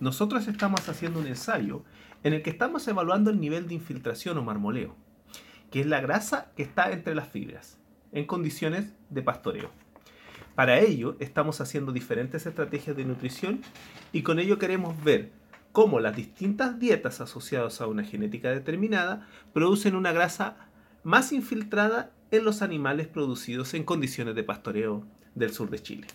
nosotros estamos haciendo un ensayo en el que estamos evaluando el nivel de infiltración o marmoleo, que es la grasa que está entre las fibras, en condiciones de pastoreo. Para ello estamos haciendo diferentes estrategias de nutrición y con ello queremos ver cómo las distintas dietas asociadas a una genética determinada producen una grasa más infiltrada en los animales producidos en condiciones de pastoreo del sur de Chile.